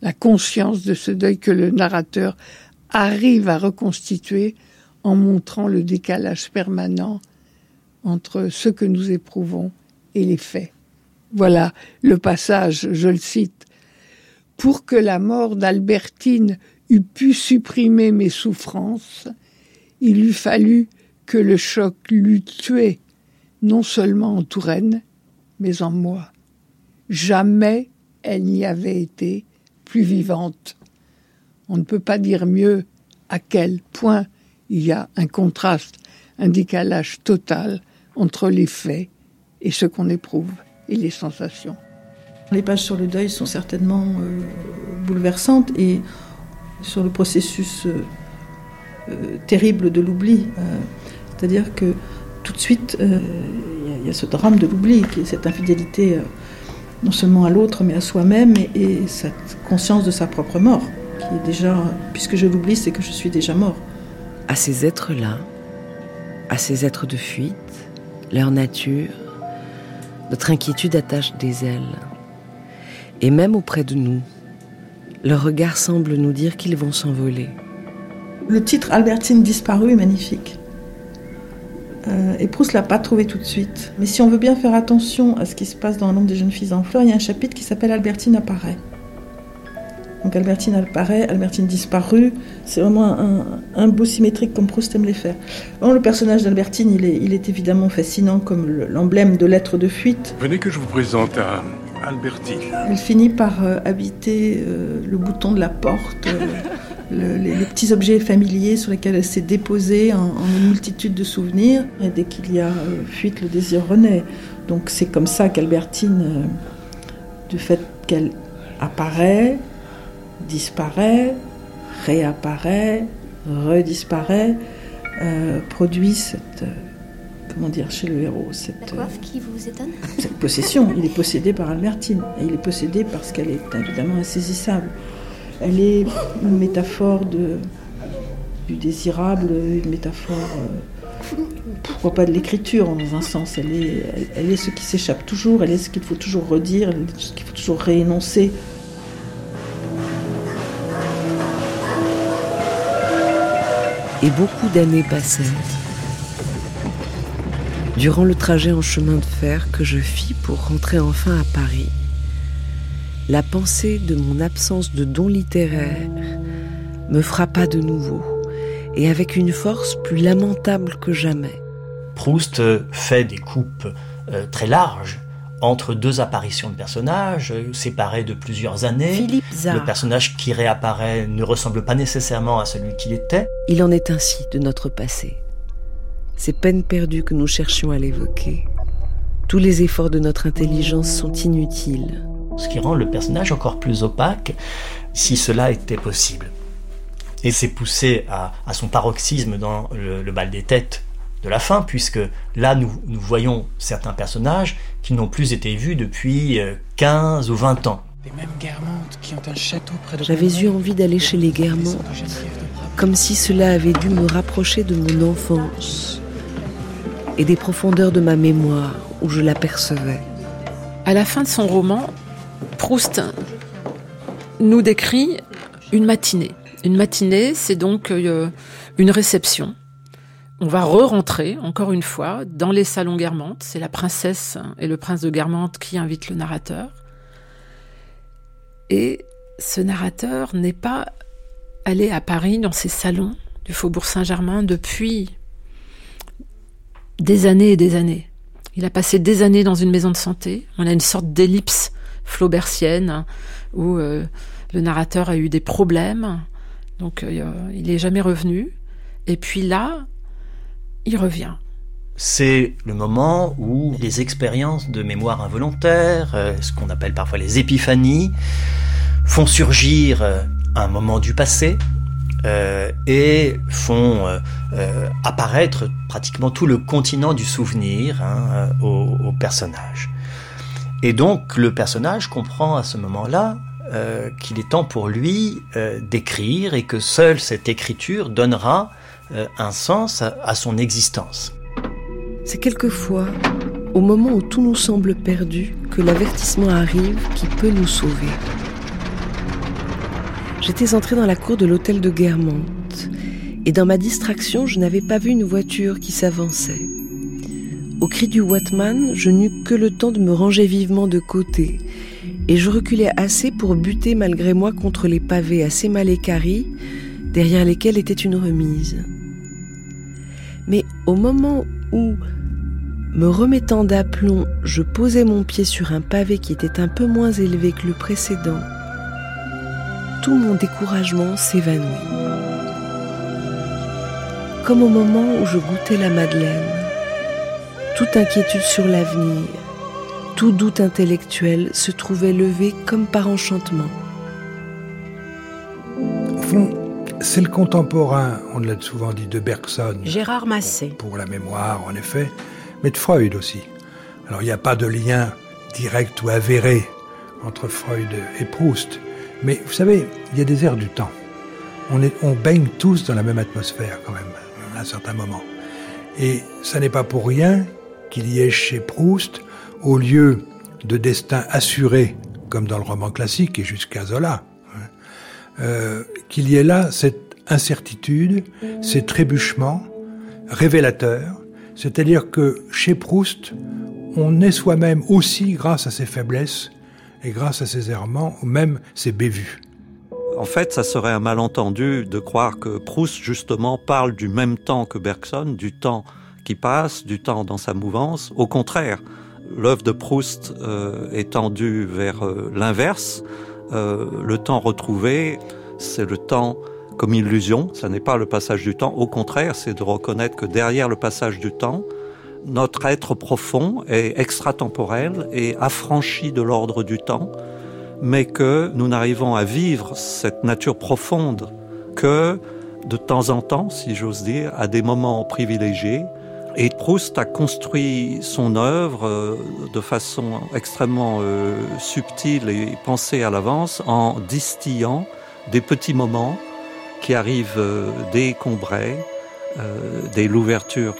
La conscience de ce deuil que le narrateur arrive à reconstituer en montrant le décalage permanent entre ce que nous éprouvons et les faits. Voilà le passage, je le cite. Pour que la mort d'Albertine eût pu supprimer mes souffrances, il eût fallu que le choc l'eût tué, non seulement en Touraine, mais en moi. Jamais elle n'y avait été plus vivante. On ne peut pas dire mieux à quel point il y a un contraste, un décalage total entre les faits et ce qu'on éprouve et les sensations. Les pages sur le deuil sont certainement euh, bouleversantes et sur le processus euh, terrible de l'oubli. C'est-à-dire que tout de suite, il y, a ce drame de l'oubli, cette infidélité non seulement à l'autre, mais à soi-même, et, cette conscience de sa propre mort, qui est déjà, puisque je l'oublie, c'est que je suis déjà mort. À ces êtres-là, à ces êtres de fuite, leur nature, notre inquiétude attache des ailes. Et même auprès de nous, leur regard semble nous dire qu'ils vont s'envoler. Le titre Albertine disparue est magnifique. Euh, et Proust l'a pas trouvé tout de suite. Mais si on veut bien faire attention à ce qui se passe dans l'ombre des jeunes filles en fleurs, il y a un chapitre qui s'appelle Albertine apparaît. Donc Albertine apparaît, Albertine disparue. C'est vraiment un, beau symétrique comme Proust aime les faire. le personnage d'Albertine, il est, il est, évidemment fascinant comme l'emblème de l'être de fuite. Venez que je vous présente à Albertine. Elle finit par euh, habiter euh, le bouton de la porte les, petits objets familiers sur lesquels elle s'est déposée en, une multitude de souvenirs. Et dès qu'il y a euh, fuite, le désir renaît. Donc c'est comme ça qu'Albertine, euh, du fait qu'elle apparaît, disparaît, réapparaît, redisparaît, euh, produit cette comment dire, chez le héros. Cette, qui vous étonne Cette possession. Il est possédé par Albertine. Et il est possédé parce qu'elle est évidemment insaisissable. Elle est une métaphore du désirable, une métaphore, euh, pourquoi pas de l'écriture dans un sens. Elle est, elle, est ce qui s'échappe toujours, elle est ce qu'il faut toujours redire, ce qu'il faut toujours réénoncer. Et beaucoup d'années passèrent. Durant le trajet en chemin de fer que je fis pour rentrer enfin à Paris, la pensée de mon absence de don littéraire me frappa de nouveau, et avec une force plus lamentable que jamais. Proust fait des coupes euh, très larges entre deux apparitions de personnages séparés de plusieurs années. Le personnage qui réapparaît ne ressemble pas nécessairement à celui qu'il était. Il en est ainsi de notre passé. Ces peines perdues que nous cherchions à l'évoquer. Tous les efforts de notre intelligence sont inutiles ce qui rend le personnage encore plus opaque si cela était possible. Et c'est poussé à, son paroxysme dans le, bal des têtes de la fin, puisque là nous, nous voyons certains personnages qui n'ont plus été vus depuis 15 euh, ou 20 ans. J'avais eu envie d'aller chez les Guermantes, comme si cela avait dû me rapprocher de mon enfance et des profondeurs de ma mémoire où je l'apercevais. À la fin de son roman, Proust nous décrit une matinée. Une matinée, c'est donc euh, une réception. On va re-rentrer, encore une fois, dans les salons Guermantes. C'est la princesse et le prince de Guermantes qui invitent le narrateur. Et ce narrateur n'est pas allé à Paris dans ces salons du Faubourg Saint-Germain depuis des années et des années. Il a passé des années dans une maison de santé. On a une sorte d'ellipse flaubertienne où euh, le narrateur a eu des problèmes, donc euh, il n'est jamais revenu. Et puis là, il revient. c'est le moment où les expériences de mémoire involontaire, euh, ce qu'on appelle parfois les épiphanies, font surgir un moment du passé et font apparaître pratiquement tout le continent du souvenir hein, au, personnage. Et donc le personnage comprend à ce moment-là qu'il est temps pour lui d'écrire et que seule cette écriture donnera un sens à son existence. C'est quelquefois, au moment où tout nous semble perdu, que l'avertissement arrive qui peut nous sauver. J'étais entré dans la cour de l'hôtel de Guermantes, et dans ma distraction, je n'avais pas vu une voiture qui s'avançait. Au cri du Watman, je n'eus que le temps de me ranger vivement de côté, et je reculais assez pour buter malgré moi contre les pavés assez mal écaris, derrière lesquels était une remise. Mais au moment où, me remettant d'aplomb, je posais mon pied sur un pavé qui était un peu moins élevé que le précédent. Tout mon découragement s'évanouit. Comme au moment où je goûtais la Madeleine. Toute inquiétude sur l'avenir, tout doute intellectuel se trouvait levé comme par enchantement. Au fond, c'est le contemporain, on l'a souvent dit, de Bergson. Gérard Massé. Pour la mémoire, en effet mais de Freud aussi. Alors il n'y a pas de lien direct ou avéré entre Freud et Proust, mais vous savez, il y a des airs du temps. On, est, on baigne tous dans la même atmosphère quand même, à un certain moment. Et ça n'est pas pour rien qu'il y ait chez Proust, au lieu de destin assuré, comme dans le roman classique et jusqu'à Zola, hein, euh, qu'il y ait là cette incertitude, ces trébuchements révélateurs c'est-à-dire que chez Proust, on est soi-même aussi grâce à ses faiblesses et grâce à ses errements ou même ses bévues. En fait, ça serait un malentendu de croire que Proust, justement, parle du même temps que Bergson, du temps qui passe, du temps dans sa mouvance. Au contraire, l'œuvre de Proust euh, est tendue vers euh, l'inverse. Euh, le temps retrouvé, c'est le temps comme illusion, ça n'est pas le passage du temps, au contraire, c'est de reconnaître que derrière le passage du temps, notre être profond est extratemporel et affranchi de l'ordre du temps, mais que nous n'arrivons à vivre cette nature profonde que de temps en temps, si j'ose dire, à des moments privilégiés. Et Proust a construit son œuvre euh, de façon extrêmement euh, subtile et pensée à l'avance en distillant des petits moments qui arrivent euh, dès Combray, dès l'ouverture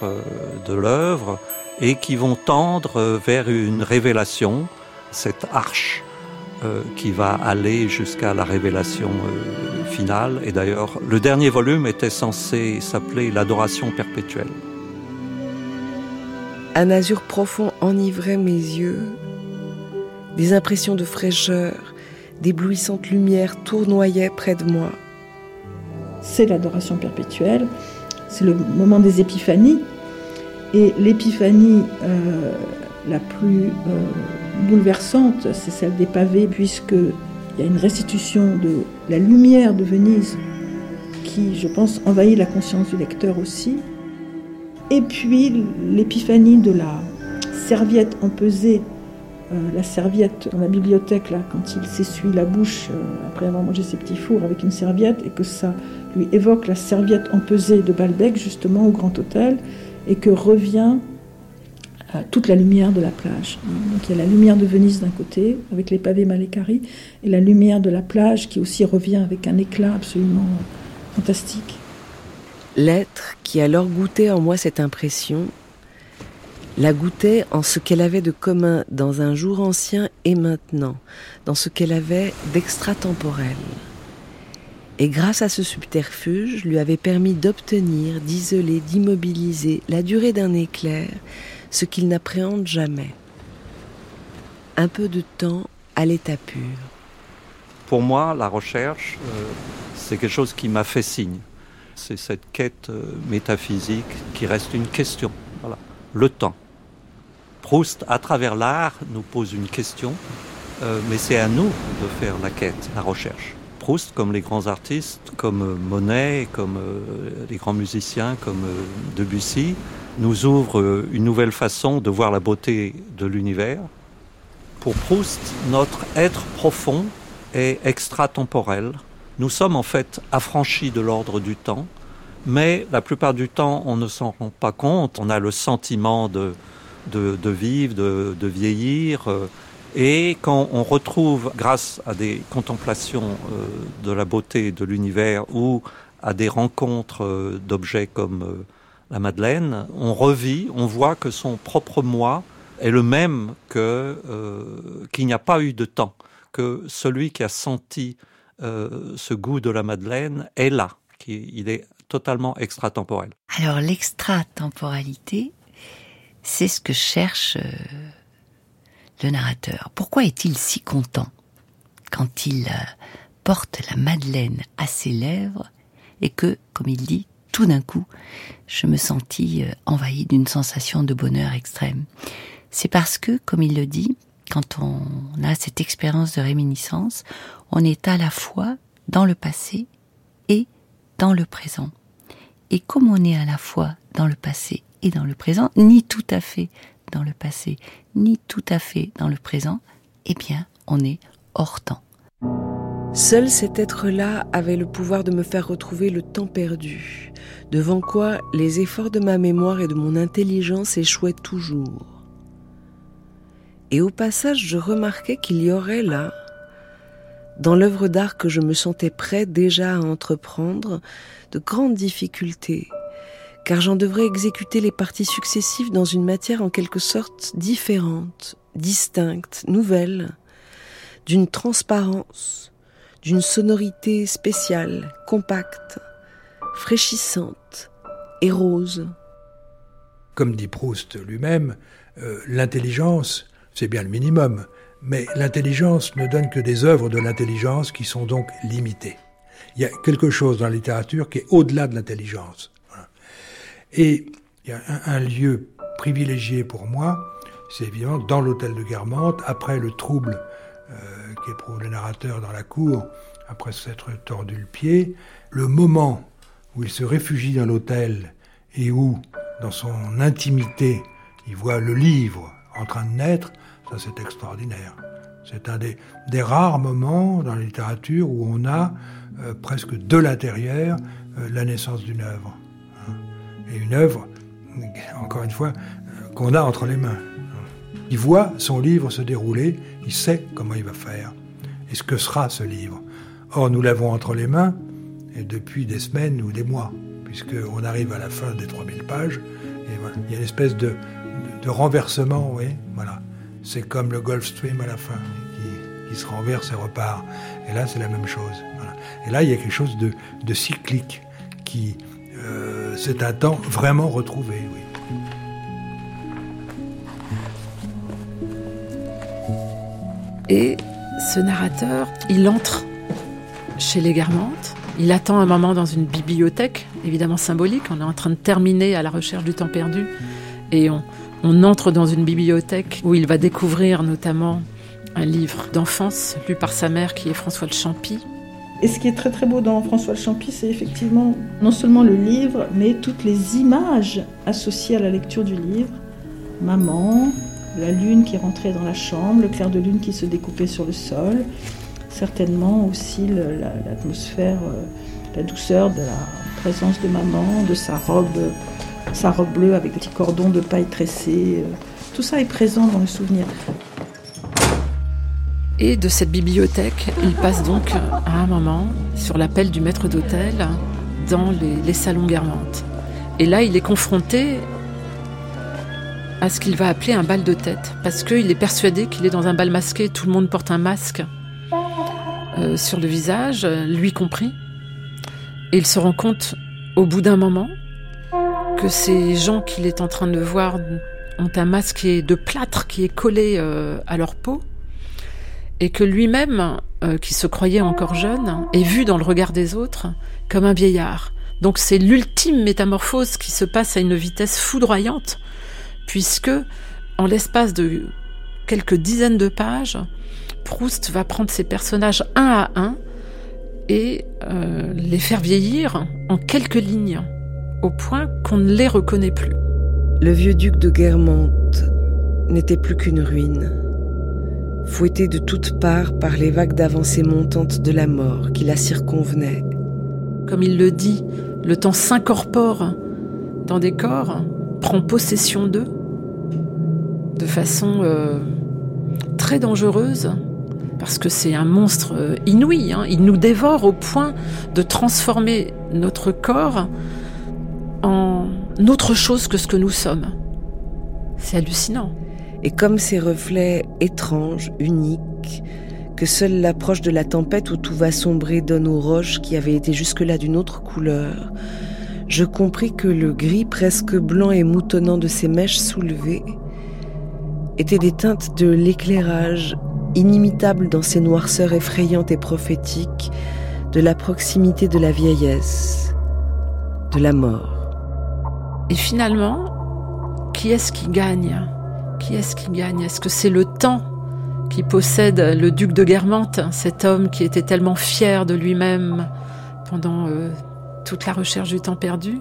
de l'œuvre, et qui vont tendre vers une révélation, cette arche qui va aller jusqu'à la révélation finale. Et d'ailleurs, le dernier volume était censé s'appeler L'adoration perpétuelle. Un azur profond enivrait mes yeux, des impressions de fraîcheur, d'éblouissantes lumières tournoyaient près de moi c'est l'adoration perpétuelle, c'est le moment des épiphanies. Et l'épiphanie euh, la plus euh, bouleversante, c'est celle des pavés, puisqu'il y a une restitution de la lumière de Venise qui, je pense, envahit la conscience du lecteur aussi. Et puis l'épiphanie de la serviette empesée euh, la serviette dans la bibliothèque, là, quand il s'essuie la bouche après avoir mangé ses petits fours avec une serviette, et que ça lui évoque la serviette empesée de Balbec, justement, au Grand Hôtel, et que revient euh, toute la lumière de la plage. Donc il y a la lumière de Venise d'un côté, avec les pavés mal écaris, et la lumière de la plage qui aussi revient avec un éclat absolument fantastique. L'être qui alors goûtait en moi cette impression, la goûtait en ce qu'elle avait de commun dans un jour ancien et maintenant, dans ce qu'elle avait d'extratemporel et grâce à ce subterfuge lui avait permis d'obtenir, d'isoler, d'immobiliser la durée d'un éclair, ce qu'il n'appréhende jamais. Un peu de temps à l'état pur. Pour moi, la recherche, euh, c'est quelque chose qui m'a fait signe. C'est cette quête euh, métaphysique qui reste une question. Le temps. Proust, à travers l'art, nous pose une question, euh, mais c'est à nous de faire la quête, la recherche comme les grands artistes, comme Monet, comme euh, les grands musiciens, comme euh, Debussy, nous ouvre une nouvelle façon de voir la beauté de l'univers. Pour Proust, notre être profond est extratemporel. Nous sommes en fait affranchis de l'ordre du temps, mais la plupart du temps, on ne s'en rend pas compte. On a le sentiment de, de, vivre, de, de vieillir. Euh, et quand on retrouve, grâce à des contemplations euh, de la beauté de l'univers ou à des rencontres euh, d'objets comme la Madeleine, on revit, on voit que son propre moi est le même que qu'il n'y a pas eu de temps, que celui qui a senti ce goût de la Madeleine est là, qu'il est totalement extratemporel. Alors l'extratemporalité, c'est ce que cherche euh, le narrateur. Pourquoi est-il si content quand il euh, porte la Madeleine à ses lèvres et que, comme il dit, tout d'un coup, je me sentis euh, envahi d'une sensation de bonheur extrême? C'est parce que, comme il le dit, quand on a cette expérience de réminiscence, on est à la fois dans le passé et dans le présent. Et comme on est à la fois dans le passé et dans le présent, ni tout à fait dans le passé, ni tout à fait dans le présent, eh bien, on est hors temps. Seul cet être-là avait le pouvoir de me faire retrouver le temps perdu, devant quoi les efforts de ma mémoire et de mon intelligence échouaient toujours. Et au passage, je remarquais qu'il y aurait là, dans l'œuvre d'art que je me sentais prêt déjà à entreprendre, de grandes difficultés, car j'en devrais exécuter les parties successives dans une matière en quelque sorte différente, distincte, nouvelle, d'une transparence, d'une sonorité spéciale, compacte, fraîchissante et rose. Comme dit Proust lui-même, euh, l'intelligence, c'est bien le minimum, mais l'intelligence ne donne que des œuvres de l'intelligence qui sont donc limitées. Il y a quelque chose dans la littérature qui est au-delà de l'intelligence. Et il y a un, lieu privilégié pour moi, c'est évidemment dans l'hôtel de Guermantes, après le trouble euh, qu'éprouve le narrateur dans la cour, après s'être tordu le pied, le moment où il se réfugie dans l'hôtel et où, dans son intimité, il voit le livre en train de naître, ça c'est extraordinaire. C'est un des, rares moments dans la littérature où on a euh, presque de l'intérieur la naissance d'une œuvre. Hein. Et une œuvre, encore une fois, euh, qu'on a entre les mains. Il voit son livre se dérouler, il sait comment il va faire et ce que sera ce livre? Or, nous l'avons entre les mains et depuis des semaines ou des mois, puisqu'on arrive à la fin des 3000 pages, et il y a une espèce de, de, renversement, oui, voilà. C'est comme le Gulf Stream à la fin, qui, se renverse et repart. Et là, c'est la même chose. Et là, il y a quelque chose de, cyclique qui, euh, c'est un temps vraiment retrouvé. Oui. Et ce narrateur, il entre chez les Guermantes. Il attend un moment dans une bibliothèque, évidemment symbolique. On est en train de terminer à la recherche du temps perdu. Et on, on entre dans une bibliothèque où il va découvrir notamment un livre d'enfance lu par sa mère qui est François de Champy, et ce qui est très très beau dans François le Champy, c'est effectivement non seulement le livre, mais toutes les images associées à la lecture du livre. Maman, la lune qui rentrait dans la chambre, le clair de lune qui se découpait sur le sol, certainement aussi l'atmosphère, euh, la douceur de la présence de maman, de sa robe, sa robe bleue avec petits cordons de paille tressée. Euh, tout ça est présent dans le souvenir. Et de cette bibliothèque, il passe donc à un moment, sur l'appel du maître d'hôtel, dans les, salons Guermantes. Et là, il est confronté à ce qu'il va appeler un bal de tête, parce qu'il est persuadé qu'il est dans un bal masqué, tout le monde porte un masque euh, sur le visage, lui compris. Et il se rend compte, au bout d'un moment, que ces gens qu'il est en train de voir ont un masque de plâtre qui est collé euh, à leur peau et que lui-même, euh, qui se croyait encore jeune, est vu dans le regard des autres comme un vieillard. Donc c'est l'ultime métamorphose qui se passe à une vitesse foudroyante, puisque en l'espace de quelques dizaines de pages, Proust va prendre ses personnages un à un et euh, les faire vieillir en quelques lignes, au point qu'on ne les reconnaît plus. Le vieux duc de Guermantes n'était plus qu'une ruine, fouetté de toutes parts par les vagues d'avancée montantes de la mort qui la circonvenaient. Comme il le dit, le temps s'incorpore dans des corps, prend possession d'eux de façon euh, très dangereuse, parce que c'est un monstre euh, inouï. Hein. Il nous dévore au point de transformer notre corps en autre chose que ce que nous sommes. C'est hallucinant. Et comme ces reflets étranges, uniques, que seule l'approche de la tempête où tout va sombrer donne aux roches qui avaient été jusque-là d'une autre couleur, je compris que le gris presque blanc et moutonnant de ces mèches soulevées était des teintes de l'éclairage inimitable dans ces noirceurs effrayantes et prophétiques de la proximité de la vieillesse, de la mort. Et finalement, qui est-ce qui gagne? Qui est-ce qui gagne? Est-ce que c'est le temps qui possède le duc de Guermantes, cet homme qui était tellement fier de lui-même pendant euh, toute la recherche du temps perdu,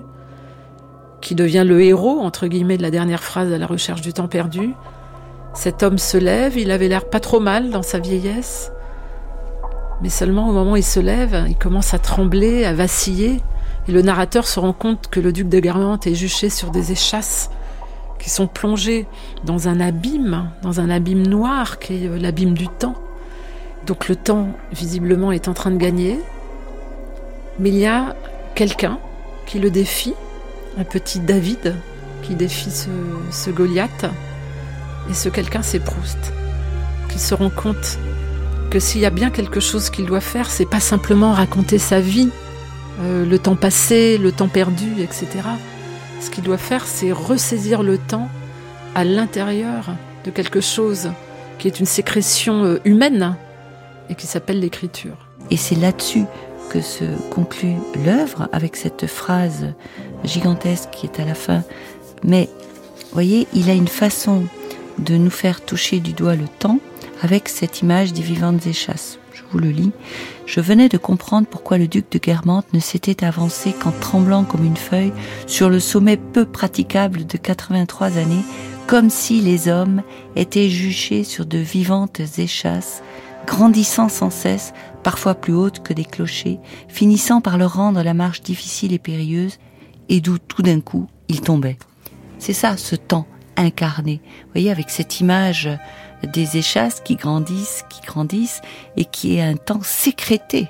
qui devient le héros, entre guillemets, de la dernière phrase à la recherche du temps perdu, cet homme se lève, il avait l'air pas trop mal dans sa vieillesse, mais seulement au moment où il se lève, il commence à trembler, à vaciller, le narrateur se rend compte que le duc de Guermantes est juché sur des échasses qui sont plongées dans un abîme, dans un abîme noir qui est l'abîme du temps. Donc le temps, visiblement, est en train de gagner, mais il y a quelqu'un qui le défie, un petit David qui défie ce, ce Goliath. Et ce quelqu'un, c'est Proust, qui se rend compte que s'il y a bien quelque chose qu'il doit faire, c'est pas simplement raconter sa vie, euh, le temps passé, le temps perdu, etc. Ce qu'il doit faire, c'est ressaisir le temps à l'intérieur de quelque chose qui est une sécrétion euh, humaine et qui s'appelle l'écriture. Et c'est là-dessus que se conclut l'œuvre avec cette phrase gigantesque qui est à la fin. Mais, voyez, il a une façon de nous faire toucher du doigt le temps avec cette image des vivantes échasses. Je vous le lis. Je venais de comprendre pourquoi le duc de Guermantes ne s'était avancé qu'en tremblant comme une feuille sur le sommet peu praticable de 83 années, comme si les hommes étaient juchés sur de vivantes échasses, grandissant sans cesse, parfois plus hautes que des clochers, finissant par leur rendre la marche difficile et périlleuse, et d'où tout d'un coup il tombait. C'est ça, ce temps, incarné. Vous voyez, avec cette image des échasses qui grandissent, qui grandissent, et qui est un temps sécrété.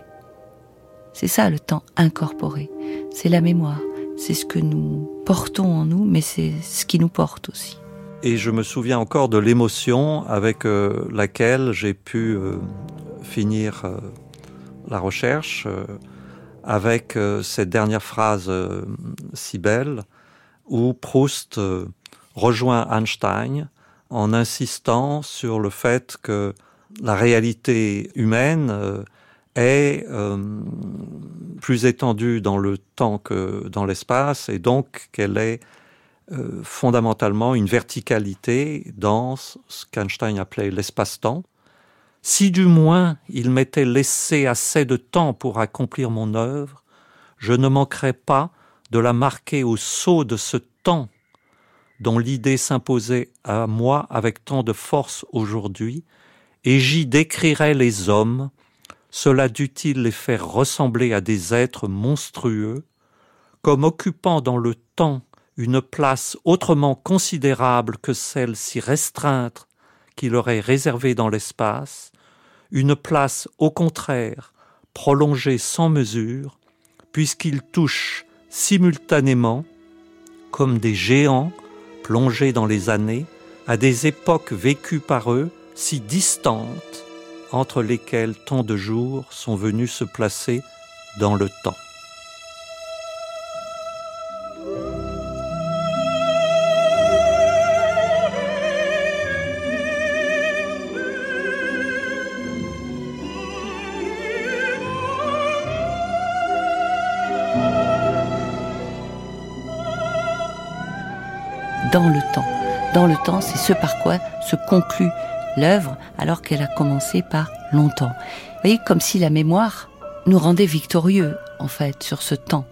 C'est ça le temps incorporé. C'est la mémoire. C'est ce que nous portons en nous, mais c'est ce qui nous porte aussi. Et je me souviens encore de l'émotion avec euh, laquelle j'ai pu euh, finir euh, la recherche avec cette dernière phrase si belle où Proust rejoint Einstein en insistant sur le fait que la réalité humaine euh, est euh, plus étendue dans le temps que dans l'espace et donc qu'elle est euh, fondamentalement une verticalité dans ce qu'Einstein appelait l'espace-temps. Si du moins il m'était laissé assez de temps pour accomplir mon œuvre, je ne manquerais pas de la marquer au sceau de ce temps dont l'idée s'imposait à moi avec tant de force aujourd'hui, et j'y décrirais les hommes, cela dût-il les faire ressembler à des êtres monstrueux, comme occupant dans le temps une place autrement considérable que celle si restreinte qui leur est réservée dans l'espace, une place au contraire prolongée sans mesure, puisqu'ils touchent simultanément, comme des géants, plongés dans les années, à des époques vécues par eux si distantes, entre lesquelles tant de jours sont venus se placer dans le temps. C'est ce par quoi se conclut l'œuvre alors qu'elle a commencé par longtemps. Vous voyez, comme si la mémoire nous rendait victorieux, en fait, sur ce temps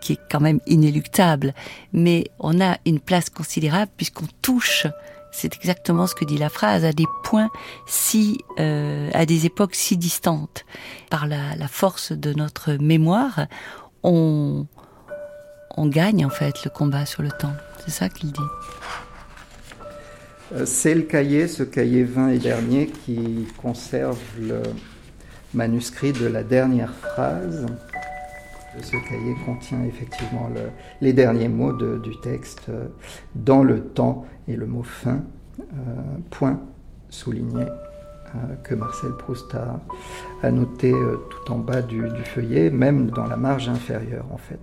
qui est quand même inéluctable, mais on a une place considérable puisqu'on touche c'est exactement ce que dit la phrase, à des points si, euh, à des époques si distantes. Par la, force de notre mémoire, on gagne en fait le combat sur le temps. C'est ça qu'il dit. Euh, c'est le cahier, ce cahier 20 et dernier, qui conserve le manuscrit de la dernière phrase. Ce cahier contient effectivement le, les derniers mots du texte euh, dans le temps et le mot fin, euh, point souligné, que Marcel Proust a, noté tout en bas du, feuillet, même dans la marge inférieure en fait.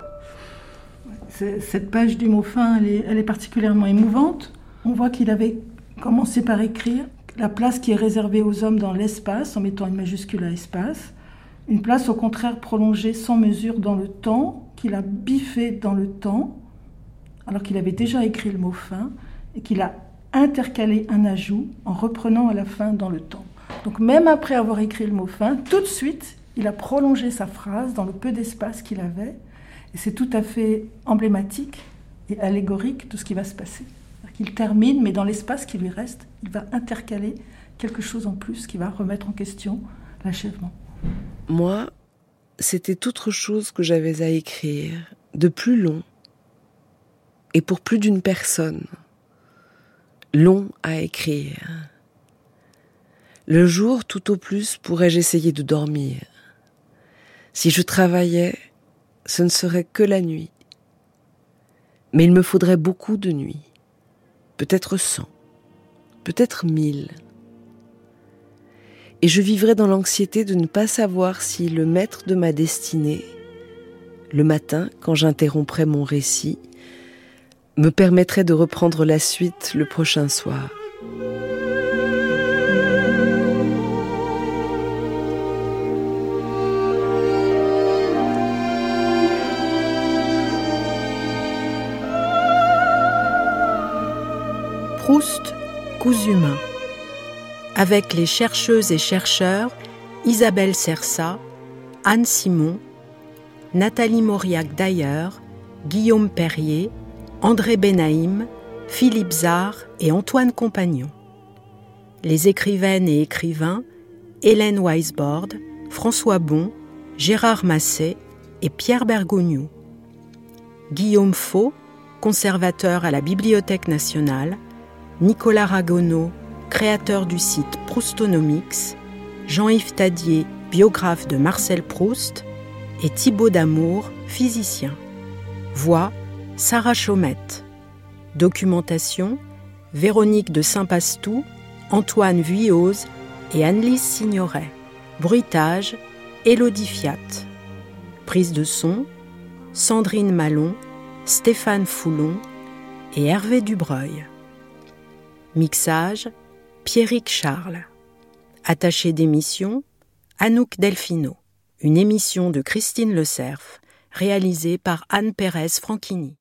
Cette page du mot fin, elle est particulièrement émouvante. On voit qu'il avait commencé par écrire la place qui est réservée aux hommes dans l'espace, en mettant une majuscule à espace, une place au contraire prolongée sans mesure dans le temps, qu'il a biffé dans le temps, alors qu'il avait déjà écrit le mot fin, et qu'il a intercalé un ajout en reprenant à la fin dans le temps. Donc même après avoir écrit le mot fin, tout de suite, il a prolongé sa phrase dans le peu d'espace qu'il avait, et c'est tout à fait emblématique et allégorique de ce qui va se passer. Il termine, mais dans l'espace qui lui reste, il va intercaler quelque chose en plus qui va remettre en question l'achèvement. Moi, c'était autre chose que j'avais à écrire, de plus long, et pour plus d'une personne. Long à écrire. Le jour, tout au plus, pourrais-je essayer de dormir. Si je travaillais, ce ne serait que la nuit. Mais il me faudrait beaucoup de nuits, peut-être cent, peut-être mille et je vivrais dans l'anxiété de ne pas savoir si le maître de ma destinée, le matin, quand j'interromprais mon récit, me permettrait de reprendre la suite le prochain soir. Proust, cousu humain avec les chercheuses et chercheurs Isabelle Sersa, Anne Simon, Nathalie Mauriac d'ailleurs, Guillaume Perrier, André Benaïm, Philippe Zard et Antoine Compagnon. Les écrivaines et écrivains Hélène Weisbord, François Bon, Gérard Massé et Pierre Bergogneau. Guillaume Faux, conservateur à la Bibliothèque nationale, Nicolas Ragonneau, créateur du site Proustonomics, Jean-Yves Tadier, biographe de Marcel Proust, et Thibaut Damour, physicien. Voix Sarah Chaumette. Documentation Véronique de Saint-Pastou, Antoine Vuillose et Annelise Signoret. Bruitage Élodie Fiat. Prise de son Sandrine Malon, Stéphane Foulon et Hervé Dubreuil. Mixage Pierrick Charles. Attaché d'émission, Anouk Delfino. Une émission de Christine Le Cerf, réalisée par Anne Pérez Franchini.